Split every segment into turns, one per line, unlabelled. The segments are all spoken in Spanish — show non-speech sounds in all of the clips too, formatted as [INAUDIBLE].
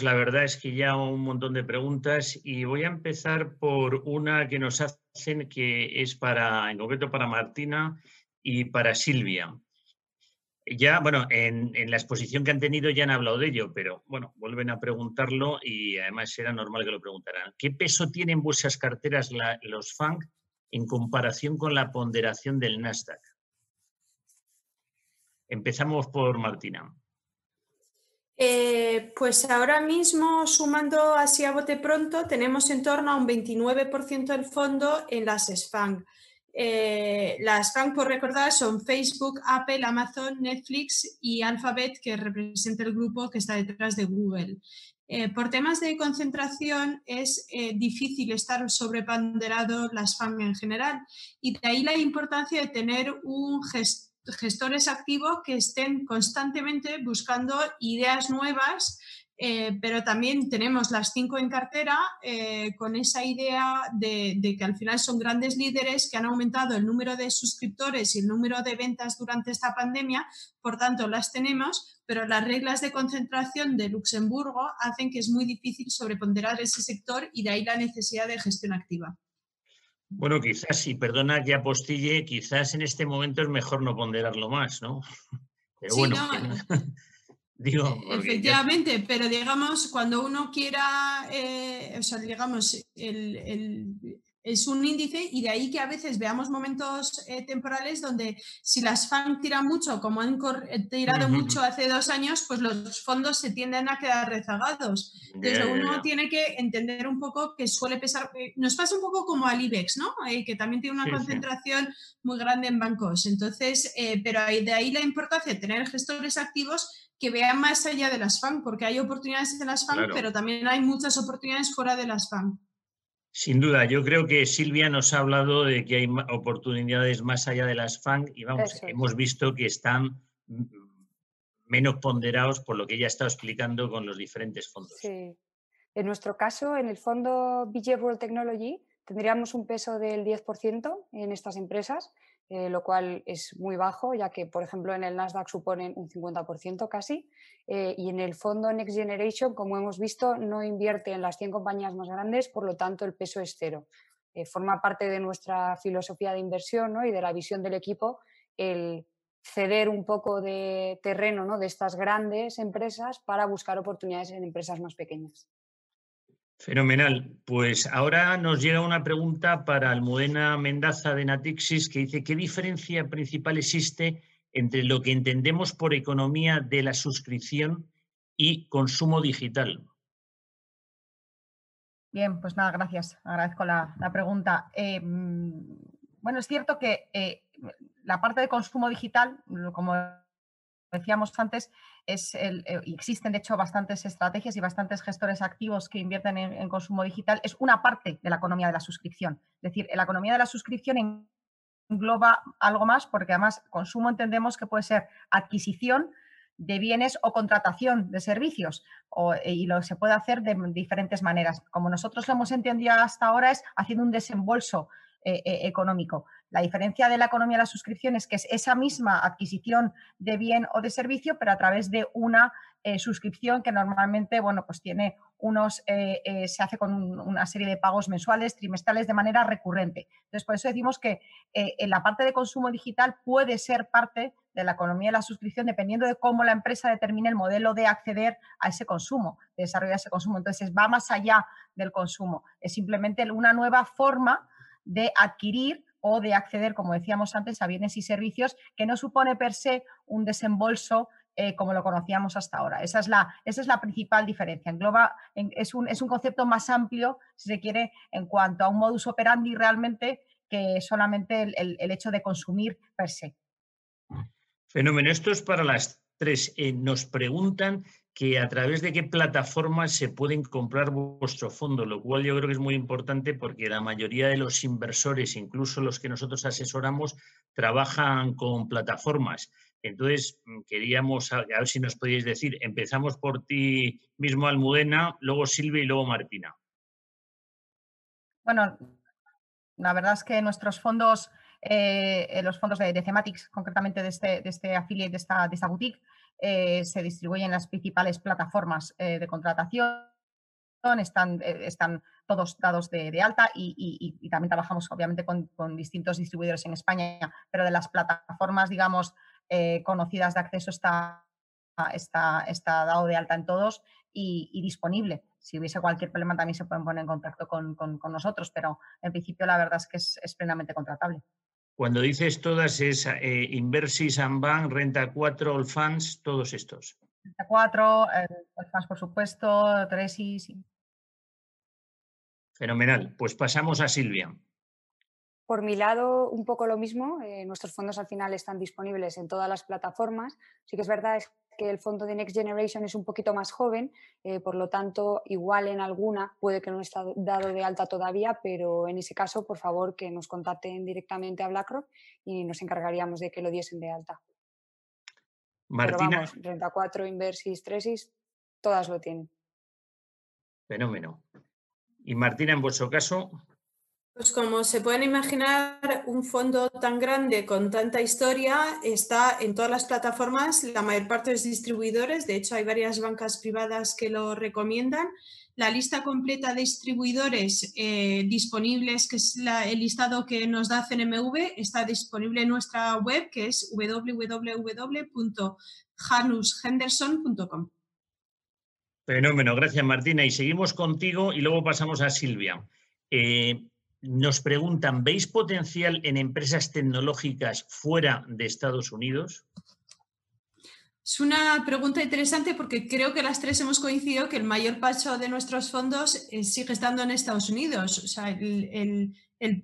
Tenemos, la verdad es que ya un montón de preguntas y voy a empezar por una que nos hacen que es para, en concreto para Martina y para Silvia. Ya, bueno, en, la exposición que han tenido ya han hablado de ello, pero bueno, vuelven a preguntarlo y además era normal que lo preguntaran. ¿Qué peso tienen vuestras carteras los FANG en comparación con la ponderación del Nasdaq? Empezamos por Martina.
Eh, pues ahora mismo, sumando así a bote pronto, tenemos en torno a un 29% del fondo en las SFANG. Eh, las FANG, por recordar, son Facebook, Apple, Amazon, Netflix y Alphabet, que representa el grupo que está detrás de Google. Eh, por temas de concentración es difícil estar sobreponderado las FANG en general y de ahí la importancia de tener un gestor gestores activos que estén constantemente buscando ideas nuevas, eh, pero también tenemos las cinco en cartera eh, con esa idea de, que al final son grandes líderes que han aumentado el número de suscriptores y el número de ventas durante esta pandemia, por tanto las tenemos, pero las reglas de concentración de Luxemburgo hacen que es muy difícil sobreponderar ese sector y de ahí la necesidad de gestión activa.
Bueno, quizás, y perdona que apostille, quizás en este momento es mejor no ponderarlo más, ¿no? [LAUGHS]
Pero bueno, [LAUGHS] digo. E, efectivamente, pero digamos, cuando uno quiera, eh, o sea, digamos, el, es un índice y de ahí que a veces veamos momentos eh, temporales donde si las FAN tiran mucho, como han eh, tirado mucho hace dos años, pues los fondos se tienden a quedar rezagados. Entonces uno tiene que entender un poco que suele pesar, eh, nos pasa un poco como al IBEX, ¿no? que también tiene una concentración muy grande en bancos. Entonces, pero de ahí la importancia de tener gestores activos que vean más allá de las FAN, porque hay oportunidades en las FAN, pero también hay muchas oportunidades fuera de las FAN.
Sin duda, yo creo que Silvia nos ha hablado de que hay oportunidades más allá de las FANG y vamos, hemos visto que están menos ponderados por lo que ella ha estado explicando con los diferentes fondos.
Sí. En nuestro caso, en el fondo BJ World Technology, tendríamos un peso del 10% en estas empresas eh, lo cual es muy bajo, ya que, por ejemplo, en el Nasdaq suponen un 50% casi, eh, y en el fondo Next Generation, como hemos visto, no invierte en las 100 compañías más grandes, por lo tanto el peso es cero. Eh, forma parte de nuestra filosofía de inversión y de la visión del equipo el ceder un poco de terreno ¿no? de estas grandes empresas para buscar oportunidades en empresas más pequeñas.
Fenomenal. Pues ahora nos llega una pregunta para Almudena Mendaza de Natixis que dice, ¿qué diferencia principal existe entre lo que entendemos por economía de la suscripción y consumo digital?
Bien, pues nada, gracias. Agradezco la, pregunta. Eh, mm, bueno, es cierto que eh, la parte de consumo digital, como decíamos antes, es eh, existen de hecho bastantes estrategias y bastantes gestores activos que invierten en, consumo digital, es una parte de la economía de la suscripción. Es decir, la economía de la suscripción engloba algo más porque además consumo entendemos que puede ser adquisición de bienes o contratación de servicios eh, y lo se puede hacer de diferentes maneras. Como nosotros lo hemos entendido hasta ahora es haciendo un desembolso eh, económico. La diferencia de la economía de la suscripción es que es esa misma adquisición de bien o de servicio, pero a través de una eh, suscripción que normalmente, bueno, pues tiene unos, eh, eh, se hace con una serie de pagos mensuales, trimestrales, de manera recurrente. Entonces, por eso decimos que en la parte de consumo digital puede ser parte de la economía de la suscripción dependiendo de cómo la empresa determine el modelo de acceder a ese consumo, de desarrollar ese consumo. Entonces, va más allá del consumo. Es simplemente una nueva forma de adquirir o de acceder, como decíamos antes, a bienes y servicios que no supone per se un desembolso eh, como lo conocíamos hasta ahora. Esa es la, esa es la principal diferencia. Engloba, es, un, es un concepto más amplio, si se quiere, en cuanto a un modus operandi realmente que solamente el, hecho de consumir per se.
Fenómeno. Esto es para las tres. Eh, nos preguntan que a través de qué plataformas se pueden comprar vuestro fondo, lo cual yo creo que es muy importante porque la mayoría de los inversores, incluso los que nosotros asesoramos, trabajan con plataformas. Entonces, mm, queríamos, a ver si nos podéis decir, empezamos por ti mismo, Almudena, luego Silvia y luego Martina.
Bueno, la verdad es que nuestros fondos, eh, eh, los fondos de, de, Thematics, concretamente de este, de este affiliate, de esta boutique, eh, se distribuyen en las principales plataformas de contratación, están, están todos dados de, alta y, también trabajamos obviamente con, con, distintos distribuidores en España, pero de las plataformas, digamos, conocidas de acceso está, está, está dado de alta en todos y, disponible. Si hubiese cualquier problema también se pueden poner en contacto con, nosotros, pero en principio la verdad es que es, plenamente contratable.
Cuando dices todas es eh, Inversis, Ambank, Renta 4, All Funds, todos estos.
Renta 4, eh, All por supuesto, Tresis.
Fenomenal. Pues pasamos a Silvia.
Por mi lado, un poco lo mismo. Eh, nuestros fondos al final están disponibles en todas las plataformas. Sí que es verdad es que el fondo de Next Generation es un poquito más joven, eh, por lo tanto, igual en alguna puede que no esté dado de alta todavía, pero en ese caso, por favor, que nos contacten directamente a BlackRock y nos encargaríamos de que lo diesen de alta.
Martina. Pero
vamos, Renta 4, Inversis, Tresis, todas lo tienen.
Fenómeno. Y Martina, en vuestro caso,
pues como se pueden imaginar, un fondo tan grande con tanta historia está en todas las plataformas, la mayor parte de distribuidores, de hecho hay varias bancas privadas que lo recomiendan. La lista completa de distribuidores eh, disponibles, que es el listado que nos da CNMV, está disponible en nuestra web, que es www.janushenderson.com.
Fenómeno, gracias Martina. Y seguimos contigo y luego pasamos a Silvia. Eh, nos preguntan, ¿veis potencial en empresas tecnológicas fuera de Estados Unidos?
Es una pregunta interesante porque creo que las tres hemos coincidido que el mayor paso de nuestros fondos eh, sigue estando en Estados Unidos. O sea, el,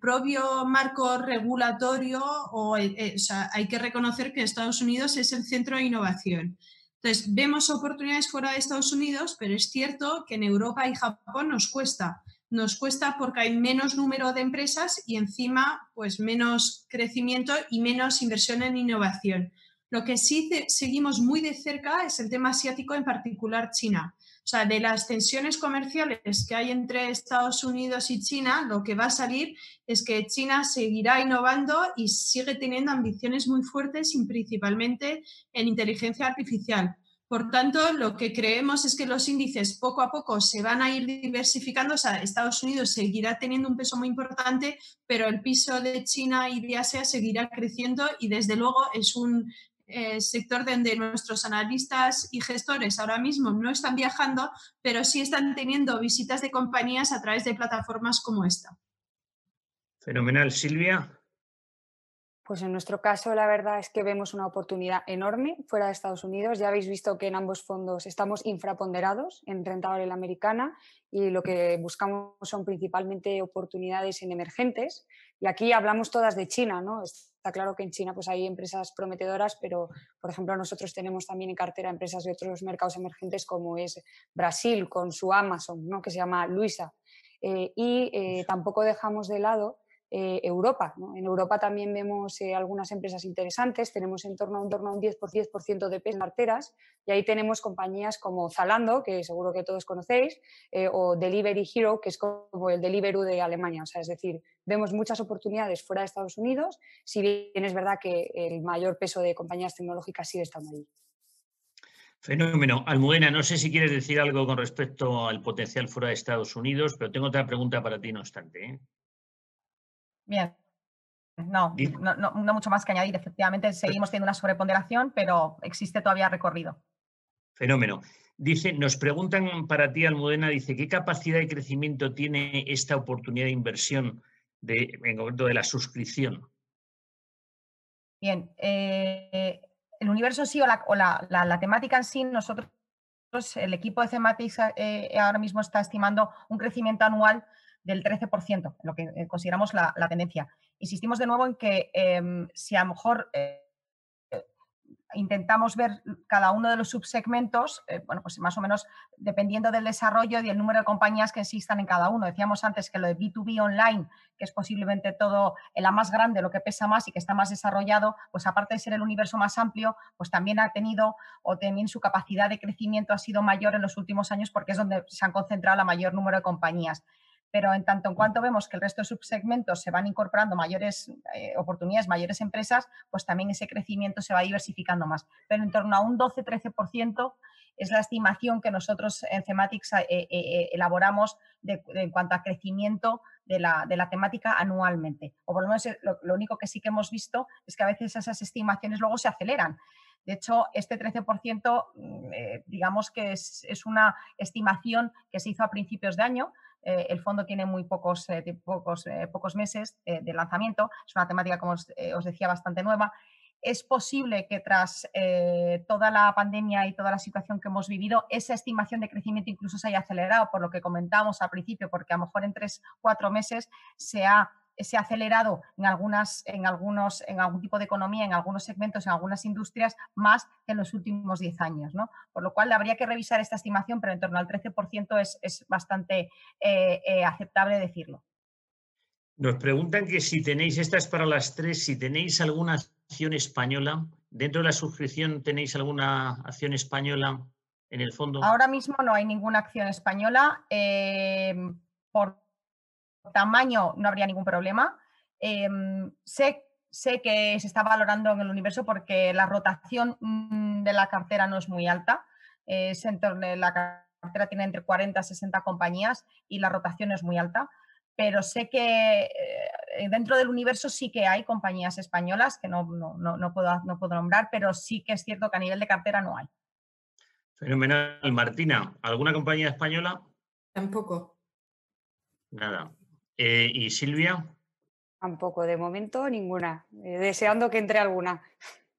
propio marco regulatorio, o, eh, o sea, hay que reconocer que Estados Unidos es el centro de innovación. Entonces, vemos oportunidades fuera de Estados Unidos, pero es cierto que en Europa y Japón nos cuesta nos cuesta porque hay menos número de empresas y encima pues menos crecimiento y menos inversión en innovación. Lo que sí seguimos muy de cerca es el tema asiático, en particular China. O sea, de las tensiones comerciales que hay entre Estados Unidos y China, lo que va a salir es que China seguirá innovando y sigue teniendo ambiciones muy fuertes, principalmente en inteligencia artificial. Por tanto, lo que creemos es que los índices poco a poco se van a ir diversificando. O sea, Estados Unidos seguirá teniendo un peso muy importante, pero el piso de China y de Asia seguirá creciendo y desde luego es un eh, sector donde nuestros analistas y gestores ahora mismo no están viajando, pero sí están teniendo visitas de compañías a través de plataformas como esta.
Fenomenal, Silvia.
Pues en nuestro caso, la verdad es que vemos una oportunidad enorme fuera de Estados Unidos. Ya habéis visto que en ambos fondos estamos infraponderados en renta variable americana y lo que buscamos son principalmente oportunidades en emergentes. Y aquí hablamos todas de China, ¿no? Está claro que en China pues hay empresas prometedoras, pero por ejemplo nosotros tenemos también en cartera empresas de otros mercados emergentes como es Brasil con su Amazon, ¿no? que se llama Luisa. Eh, y eh, tampoco dejamos de lado eh, Europa. En Europa también vemos eh, algunas empresas interesantes, tenemos en torno, a un 10%, 10 de peso en carteras y ahí tenemos compañías como Zalando, que seguro que todos conocéis, eh, o Delivery Hero, que es como el Deliveroo de Alemania. Es decir, vemos muchas oportunidades fuera de Estados Unidos, si bien es verdad que el mayor peso de compañías tecnológicas sigue estando allí.
Fenómeno. Almudena, no sé si quieres decir algo con respecto al potencial fuera de Estados Unidos, pero tengo otra pregunta para ti, no obstante.
Bien. No, no, mucho más que añadir. Efectivamente, seguimos teniendo una sobreponderación, pero existe todavía recorrido.
Fenómeno. Dice, nos preguntan para ti, Almudena, dice, ¿qué capacidad de crecimiento tiene esta oportunidad de inversión de, en concreto de la suscripción?
Bien, eh, el universo sí o, la, temática en sí, nosotros, el equipo de Thematics eh, ahora mismo está estimando un crecimiento anual del 13%, lo que eh, consideramos la, tendencia. Insistimos de nuevo en que em, si a lo mejor eh, intentamos ver cada uno de los subsegmentos, eh, bueno, pues más o menos dependiendo del desarrollo y el número de compañías que existan en cada uno. Decíamos antes que lo de B2B online, que es posiblemente todo en la más grande, lo que pesa más y que está más desarrollado, pues aparte de ser el universo más amplio, pues también ha tenido o también su capacidad de crecimiento ha sido mayor en los últimos años porque es donde se han concentrado la mayor número de compañías pero en tanto en cuanto vemos que el resto de subsegmentos se van incorporando mayores eh, oportunidades, mayores empresas, pues también ese crecimiento se va diversificando más. Pero en torno a un 12-13% es la estimación que nosotros en Thematics eh, eh, elaboramos en cuanto a crecimiento de la, temática anualmente. O por lo menos lo, único que sí que hemos visto es que a veces esas estimaciones luego se aceleran. De hecho, este 13% mm, digamos que es, es, una estimación que se hizo a principios de año, eh, el fondo tiene muy pocos, eh, pocos, eh, pocos meses de lanzamiento. Es una temática, como os, decía, bastante nueva. Es posible que tras toda la pandemia y toda la situación que hemos vivido, esa estimación de crecimiento incluso se haya acelerado, por lo que comentábamos al principio, porque a lo mejor en tres, cuatro meses se ha se ha acelerado en, algunas, en, algunos, en algún tipo de economía, en algunos segmentos, en algunas industrias, más que en los últimos 10 años. ¿no? Por lo cual habría que revisar esta estimación, pero en torno al 13% es, es bastante eh, eh, aceptable decirlo.
Nos preguntan que si tenéis, estas para las tres, si tenéis alguna acción española, dentro de la suscripción tenéis alguna acción española en el fondo.
Ahora mismo no hay ninguna acción española. Eh, por tamaño no habría ningún problema. Em, sé, sé que se está valorando en el universo porque la rotación mm, de la cartera no es muy alta. Es en torno, la cartera tiene entre 40 y 60 compañías y la rotación es muy alta. Pero sé que eh, dentro del universo sí que hay compañías españolas que no, no, puedo, no puedo nombrar, pero sí que es cierto que a nivel de cartera no hay.
Fenomenal. Martina, ¿alguna compañía española?
Tampoco.
Nada. Eh, ¿Y Silvia?
Tampoco, de momento ninguna. Eh, deseando que entre alguna.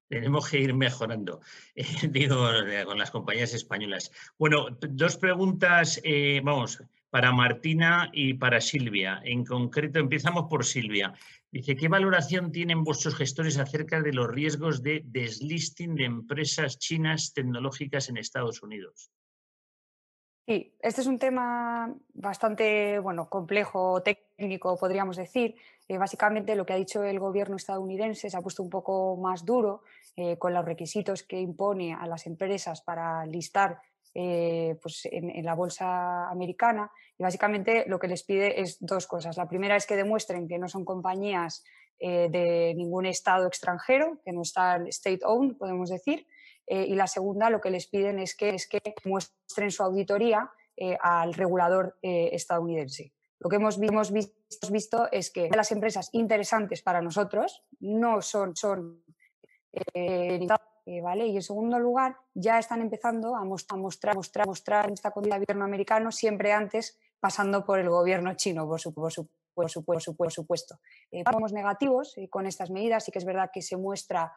Tenemos que ir mejorando, [LAUGHS] eh, digo, con las compañías españolas. Bueno, dos preguntas, vamos, para Martina y para Silvia. En concreto, empezamos por Silvia. Dice, ¿qué valoración tienen vuestros gestores acerca de los riesgos de deslisting de empresas chinas tecnológicas en Estados Unidos?
Sí, este es un tema bastante bueno, complejo, técnico, podríamos decir. Eh, básicamente lo que ha dicho el gobierno estadounidense se ha puesto un poco más duro eh, con los requisitos que impone a las empresas para listar eh, pues en, la bolsa americana y básicamente lo que les pide es dos cosas. La primera es que demuestren que no son compañías de ningún estado extranjero, que no están state owned, podemos decir, eh, y la segunda lo que les piden es que, es que muestren su auditoría eh, al regulador eh, estadounidense. Lo que hemos, hemos visto, es que las empresas interesantes para nosotros no son, son ¿vale? Y en segundo lugar, ya están empezando a mostrar, mostrar, mostrar, esta condición del gobierno americano siempre antes pasando por el gobierno chino, por, supuesto. Por supuesto, por supuesto. somos negativos con estas medidas y que es verdad que se muestra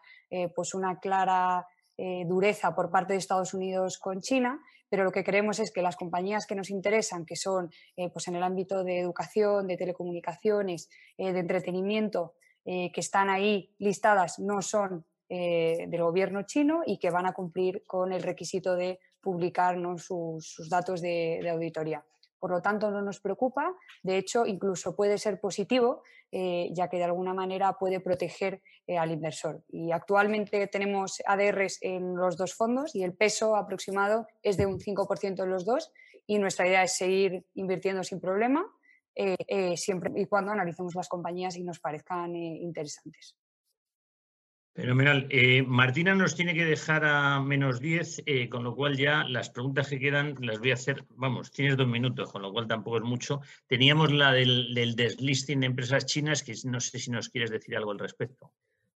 pues una clara eh, dureza por parte de Estados Unidos con China, pero lo que queremos es que las compañías que nos interesan, que son eh, pues en el ámbito de educación, de telecomunicaciones, eh, de entretenimiento, que están ahí listadas, no son del gobierno chino y que van a cumplir con el requisito de publicar sus, datos de auditoría. Por lo tanto, no nos preocupa. De hecho, incluso puede ser positivo, eh, ya que de alguna manera puede proteger eh, al inversor. Y actualmente tenemos ADRs en los dos fondos y el peso aproximado es de un 5% en los dos. Y nuestra idea es seguir invirtiendo sin problema, eh, siempre y cuando analicemos las compañías y nos parezcan interesantes.
Fenomenal. Eh, Martina nos tiene que dejar a menos 10, eh, con lo cual ya las preguntas que quedan las voy a hacer, vamos, tienes dos minutos, con lo cual tampoco es mucho. Teníamos la del, del deslisting de empresas chinas, que no sé si nos quieres decir algo al respecto.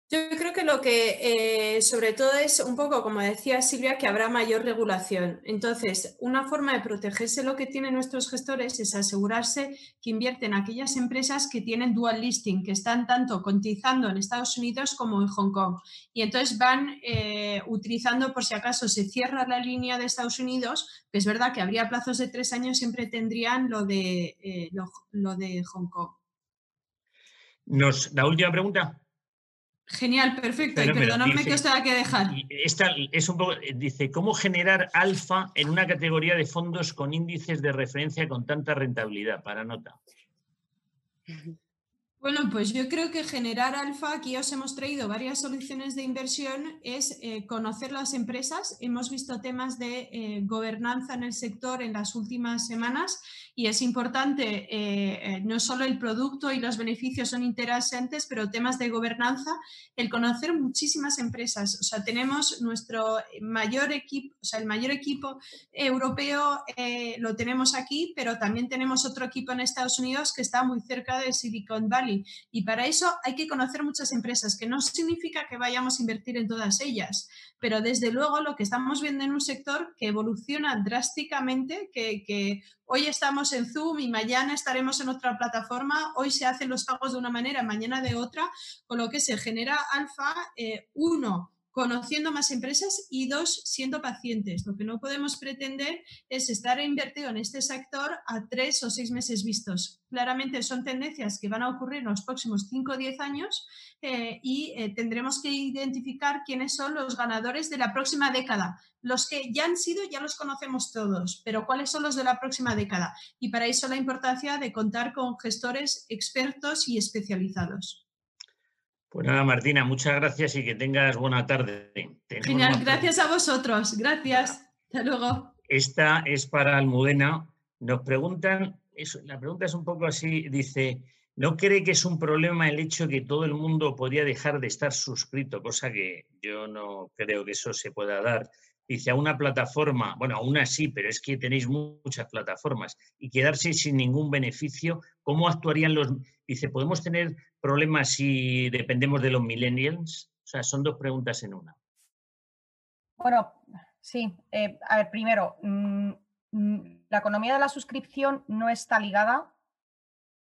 Yo creo que lo que eh, sobre todo es un poco, como decía Silvia, que habrá mayor regulación. Entonces, una forma de protegerse lo que tienen nuestros gestores es asegurarse que invierten aquellas empresas que tienen dual listing, que están tanto cotizando en Estados Unidos como en Hong Kong. Y entonces van eh, utilizando, por si acaso se cierra la línea de Estados Unidos, que es verdad que habría plazos de tres años, siempre tendrían lo de, eh, lo, de Hong Kong.
Nos, la última pregunta.
Genial, perfecto. y perdonadme que os tenga que dejar.
Esta es un poco, dice, ¿cómo generar alfa en una categoría de fondos con índices de referencia con tanta rentabilidad? Para nota.
Bueno, pues yo creo que generar alfa, aquí os hemos traído varias soluciones de inversión, es eh, conocer las empresas. Hemos visto temas de eh, gobernanza en el sector en las últimas semanas y es importante, eh, no solo el producto y los beneficios son interesantes, pero temas de gobernanza, el conocer muchísimas empresas. O sea, tenemos nuestro mayor equipo, o sea, el mayor equipo europeo lo tenemos aquí, pero también tenemos otro equipo en Estados Unidos que está muy cerca de Silicon Valley y para eso hay que conocer muchas empresas, que no significa que vayamos a invertir en todas ellas, pero desde luego lo que estamos viendo en un sector que evoluciona drásticamente, que, hoy estamos en Zoom y mañana estaremos en otra plataforma, hoy se hacen los pagos de una manera, mañana de otra, con lo que se genera alfa, eh, uno, conociendo más empresas y dos, siendo pacientes. Lo que no podemos pretender es estar invertido en este sector a tres o seis meses vistos. Claramente son tendencias que van a ocurrir en los próximos cinco o diez años eh, y eh, tendremos que identificar quiénes son los ganadores de la próxima década. Los que ya han sido ya los conocemos todos, pero cuáles son los de la próxima década. Y para eso la importancia de contar con gestores expertos y especializados.
Pues nada, Martina, muchas gracias y que tengas buena tarde.
Genial, gracias a vosotros. Gracias. Hasta luego.
Esta es para Almudena. Nos preguntan, la pregunta es un poco así, dice, ¿no cree que es un problema el hecho de que todo el mundo podría dejar de estar suscrito? Cosa que yo no creo que eso se pueda dar dice a una plataforma, bueno, aún así, pero es que tenéis muchas plataformas y quedarse sin ningún beneficio, ¿cómo actuarían los... Dice, ¿podemos tener problemas si dependemos de los millennials? O sea, son dos preguntas en una.
Bueno, sí. Eh, a ver, primero, mm, mm, la economía de la suscripción no está ligada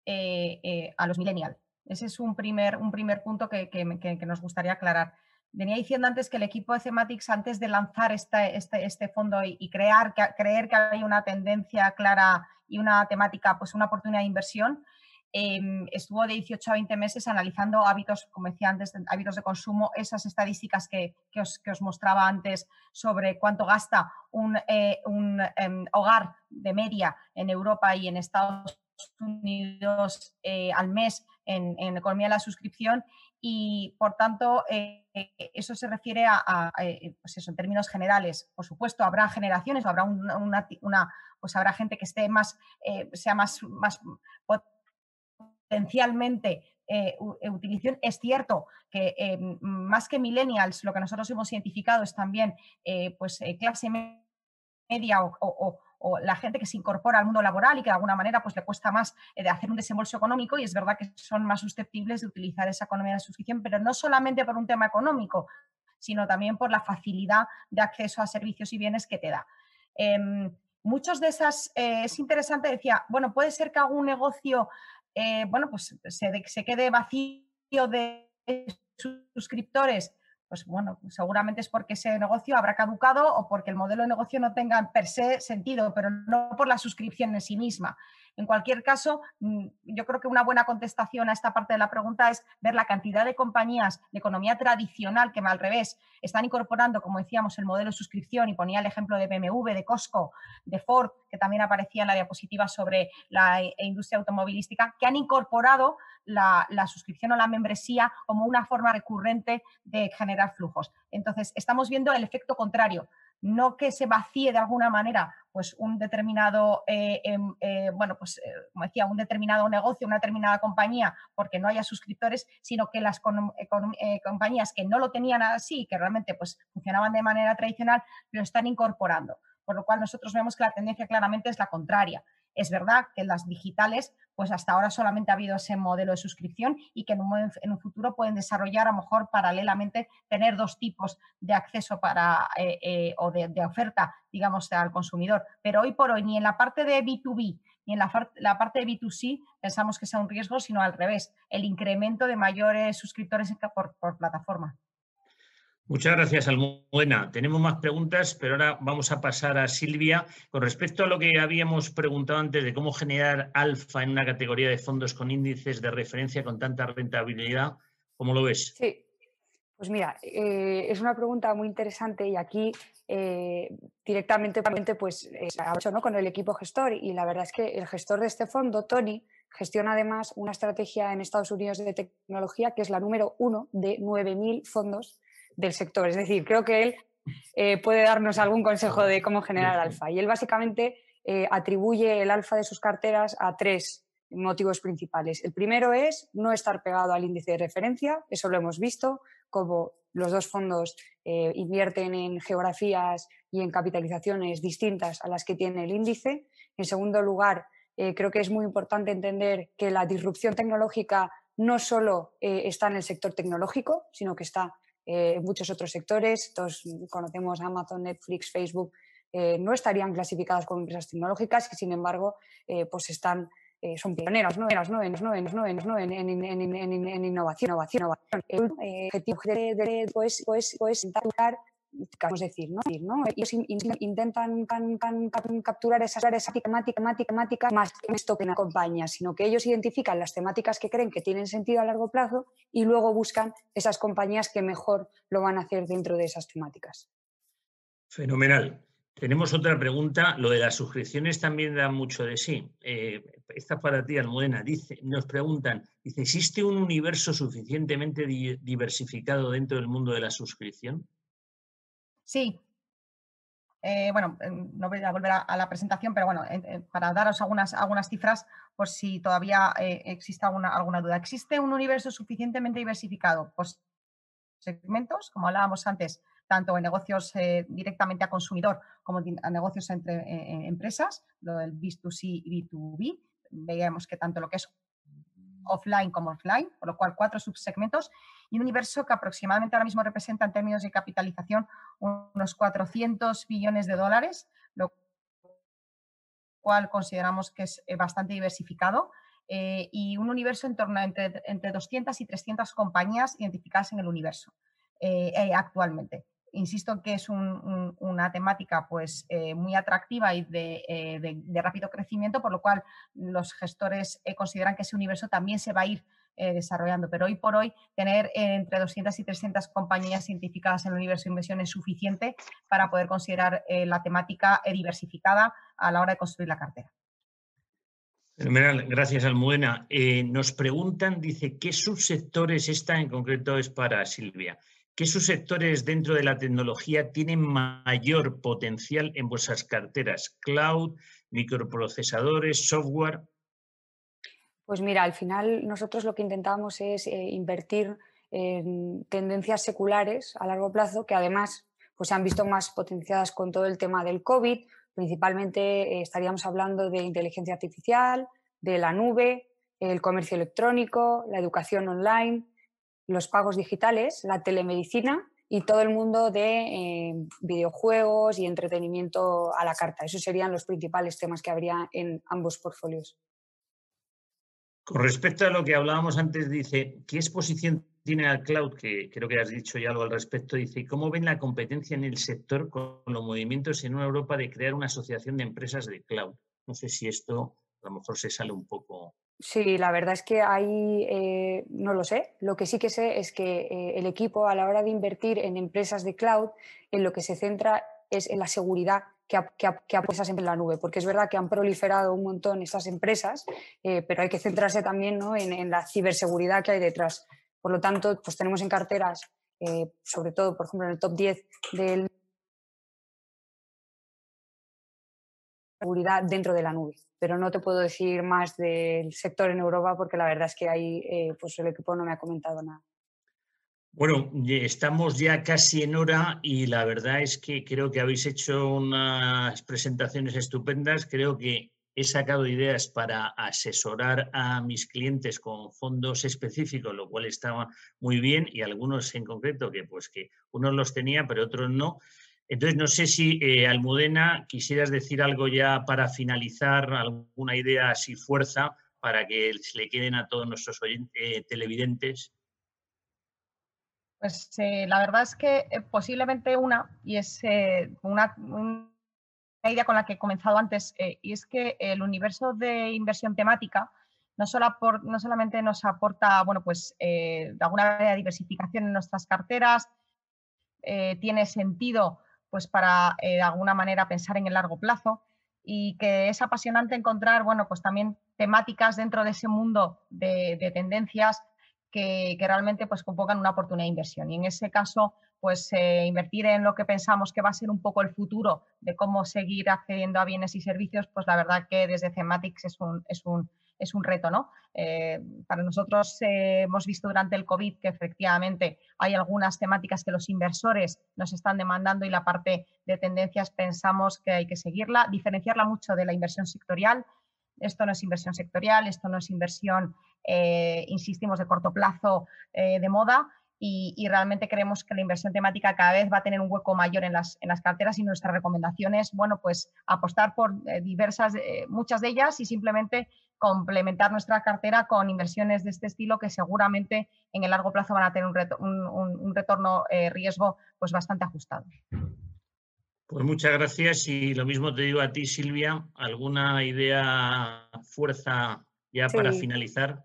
eh, eh, a los millennials. Ese es un primer, un primer punto que nos gustaría aclarar venía diciendo antes que el equipo de Thematics, antes de lanzar este, este fondo y, crear, creer que hay una tendencia clara y una temática, pues una oportunidad de inversión, em, estuvo de 18 a 20 meses analizando hábitos, como decía antes, hábitos de consumo, esas estadísticas que, os, mostraba antes sobre cuánto gasta un, eh, em, hogar de media en Europa y en Estados Unidos eh, al mes en, economía de la suscripción y por tanto eh, eso se refiere a, pues eso, en términos generales. Por supuesto, habrá generaciones, habrá una, pues habrá gente que esté más, sea más, más potencialmente utilización. Es cierto que más que millennials, lo que nosotros hemos identificado es también pues clase media o, la gente que se incorpora al mundo laboral y que de alguna manera pues, le cuesta más eh, de hacer un desembolso económico y es verdad que son más susceptibles de utilizar esa economía de suscripción, pero no solamente por un tema económico, sino también por la facilidad de acceso a servicios y bienes que te da. Em, muchos de esas, eh, es interesante, decía, bueno, puede ser que algún negocio, eh, bueno, pues se, se quede vacío de suscriptores pues bueno, seguramente es porque ese negocio habrá caducado o porque el modelo de negocio no tenga per se sentido, pero no por la suscripción en sí misma. En cualquier caso, mm, yo creo que una buena contestación a esta parte de la pregunta es ver la cantidad de compañías de economía tradicional que al revés están incorporando, como decíamos, el modelo de suscripción y ponía el ejemplo de BMW, de Costco, de Ford, que también aparecía en la diapositiva sobre la e, industria automovilística, que han incorporado la, suscripción o la membresía como una forma recurrente de generar flujos. Entonces, estamos viendo el efecto contrario no que se vacíe de alguna manera pues un determinado, eh, em, eh, bueno, pues eh, como decía, un determinado negocio, una determinada compañía, porque no haya suscriptores, sino que las compañías que no lo tenían así, que realmente pues funcionaban de manera tradicional, lo están incorporando. Por lo cual nosotros vemos que la tendencia claramente es la contraria. Es verdad que las digitales, pues hasta ahora solamente ha habido ese modelo de suscripción y que en un, futuro pueden desarrollar a lo mejor paralelamente tener dos tipos de acceso para, eh, eh, o de, oferta, digamos, al consumidor. Pero hoy por hoy, ni en la parte de B2B ni en la, la, parte de B2C pensamos que sea un riesgo, sino al revés, el incremento de mayores suscriptores por plataforma.
Muchas gracias, Almudena. Tenemos más preguntas, pero ahora vamos a pasar a Silvia. Con respecto a lo que habíamos preguntado antes de cómo generar alfa en una categoría de fondos con índices de referencia con tanta rentabilidad, ¿cómo lo ves?
Sí, Pues mira, eh, es una pregunta muy interesante y aquí eh, directamente pues, eh, hecho con el equipo gestor y la verdad es que el gestor de este fondo, Tony, gestiona además una estrategia en Estados Unidos de tecnología que es la número uno de 9.000 fondos del sector. Es decir, creo que él eh, puede darnos algún consejo de cómo generar alfa. Y él básicamente atribuye el alfa de sus carteras a tres motivos principales. El primero es no estar pegado al índice de referencia, eso lo hemos visto, como los dos fondos eh, invierten en geografías y en capitalizaciones distintas a las que tiene el índice. En segundo lugar, eh, creo que es muy importante entender que la disrupción tecnológica no solo eh, está en el sector tecnológico, sino que está en muchos otros sectores. Todos conocemos Amazon, Netflix, Facebook, no estarían clasificadas como empresas tecnológicas y, sin embargo, pues están eh, son pioneros ¿no? En, ¿no? En, ¿no? En, en, en, innovación, innovación, innovación. El eh, objetivo de, de, pues, pues, pues intentar a decir, ¿no? Ellos intentan capturar esas áreas temática, más que esto que una compañía, sino que ellos identifican las temáticas que creen que tienen sentido a largo plazo y luego buscan esas compañías que mejor lo van a hacer dentro de esas temáticas.
Fenomenal. Tenemos otra pregunta. Lo de las suscripciones también da mucho de sí. Eh, esta para ti, Almudena. Dice, nos preguntan, dice, ¿existe un universo suficientemente diversificado dentro del mundo de la suscripción?
Sí. Eh, bueno, eh, no voy a volver a, la presentación, pero bueno, para daros algunas, algunas cifras, por si todavía existe alguna, alguna duda. ¿Existe un universo suficientemente diversificado? Pues segmentos, como hablábamos antes, tanto en negocios eh, directamente a consumidor como en negocios entre eh, empresas, lo del B2C y B2B. Veíamos que tanto lo que es offline como offline, por lo cual cuatro subsegmentos y un universo que aproximadamente ahora mismo representa en términos de capitalización unos 400 billones de dólares, lo cual consideramos que es eh, bastante diversificado. y un universo en torno a entre, entre 200 y 300 compañías identificadas en el universo actualmente insisto que es una temática pues, eh, muy atractiva y eh, de, rápido crecimiento, por lo cual los gestores eh, consideran que ese universo también se va a ir desarrollando. Pero hoy por hoy, tener entre 200 y 300 compañías identificadas en el universo de inversión es suficiente para poder considerar la temática diversificada a la hora de construir la cartera.
Fenomenal, gracias Almudena. nos preguntan, dice, ¿qué subsectores esta en concreto es para Silvia? ¿Qué subsectores dentro de la tecnología tienen mayor potencial en vuestras carteras? ¿Cloud, microprocesadores, software?
Pues mira, al final nosotros lo que intentamos es eh, invertir en tendencias seculares a largo plazo que además pues, se han visto más potenciadas con todo el tema del COVID. Principalmente eh, estaríamos hablando de inteligencia artificial, de la nube, el comercio electrónico, la educación online, los pagos digitales, la telemedicina y todo el mundo de eh, videojuegos y entretenimiento a la carta. Esos serían los principales temas que habría en ambos portfolios.
Con respecto a lo que hablábamos antes, dice, ¿qué exposición tiene al cloud? Que creo que has dicho ya algo al respecto. Dice, ¿cómo ven la competencia en el sector con los movimientos en una Europa de crear una asociación de empresas de cloud? No sé si esto a lo mejor se sale un poco
Sí, la verdad es que ahí eh, no lo sé. Lo que sí que sé es que eh, el equipo a la hora de invertir en empresas de cloud, en lo que se centra es en la seguridad que, que, en la nube, porque es verdad que han proliferado un montón esas empresas, eh, pero hay que centrarse también en, la ciberseguridad que hay detrás. Por lo tanto, pues tenemos en carteras, sobre todo, por ejemplo, en el top 10 del seguridad dentro de la nube pero no te puedo decir más del sector en Europa porque la verdad es que ahí eh, pues el equipo no me ha comentado nada.
Bueno, estamos ya casi en hora y la verdad es que creo que habéis hecho unas presentaciones estupendas. Creo que he sacado ideas para asesorar a mis clientes con fondos específicos, lo cual estaba muy bien y algunos en concreto que pues que unos los tenía pero otros no. Entonces, no sé si, eh, Almudena, quisieras decir algo ya para finalizar, alguna idea así fuerza para que se le queden a todos nuestros eh, televidentes.
Pues eh, la verdad es que posiblemente una, y es una, idea con la que he comenzado antes, y es que el universo de inversión temática no, solo no solamente nos aporta, bueno, pues de alguna diversificación en nuestras carteras, tiene sentido pues para de alguna manera pensar en el largo plazo y que es apasionante encontrar, bueno, pues también temáticas dentro de ese mundo de, tendencias que, realmente pues compongan una oportunidad de inversión. Y en ese caso, pues eh, invertir en lo que pensamos que va a ser un poco el futuro de cómo seguir accediendo a bienes y servicios, pues la verdad que desde Thematics es un, es un, es un reto, ¿no? Eh, para nosotros eh, hemos visto durante el COVID que efectivamente hay algunas temáticas que los inversores nos están demandando y la parte de tendencias pensamos que hay que seguirla, diferenciarla mucho de la inversión sectorial. Esto no es inversión sectorial, esto no es inversión, eh, insistimos, de corto plazo de moda y, realmente creemos que la inversión temática cada vez va a tener un hueco mayor en las, en las carteras y nuestra recomendación es, bueno, pues apostar por diversas, muchas de ellas y simplemente complementar nuestra cartera con inversiones de este estilo que seguramente en el largo plazo van a tener un, retorno eh, riesgo pues bastante ajustado.
Pues muchas gracias y lo mismo te digo a ti, Silvia. ¿Alguna idea, fuerza ya para finalizar?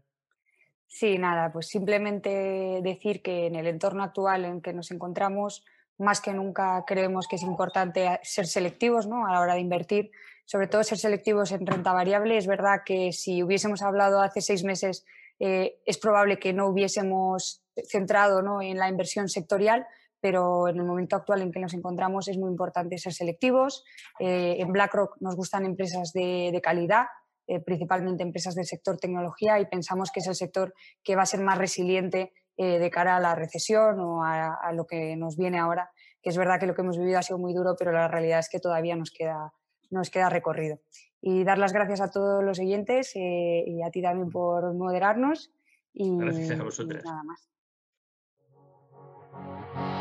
Sí, nada, pues simplemente decir que en el entorno actual en que nos encontramos, más que nunca creemos que es importante ser selectivos ¿no? a la hora de invertir sobre todo ser selectivos en renta variable. Es verdad que si hubiésemos hablado hace seis meses, eh, es probable que no hubiésemos centrado ¿no? en la inversión sectorial, pero en el momento actual en que nos encontramos es muy importante ser selectivos. Eh, en BlackRock nos gustan empresas de, calidad, eh, principalmente empresas del sector tecnología, y pensamos que es el sector que va a ser más resiliente de cara a la recesión o a, a, lo que nos viene ahora, que es verdad que lo que hemos vivido ha sido muy duro, pero la realidad es que todavía nos queda, nos queda recorrido. Y dar las gracias a todos los oyentes eh, y a ti también por moderarnos. Y,
gracias a vosotros.
nada más.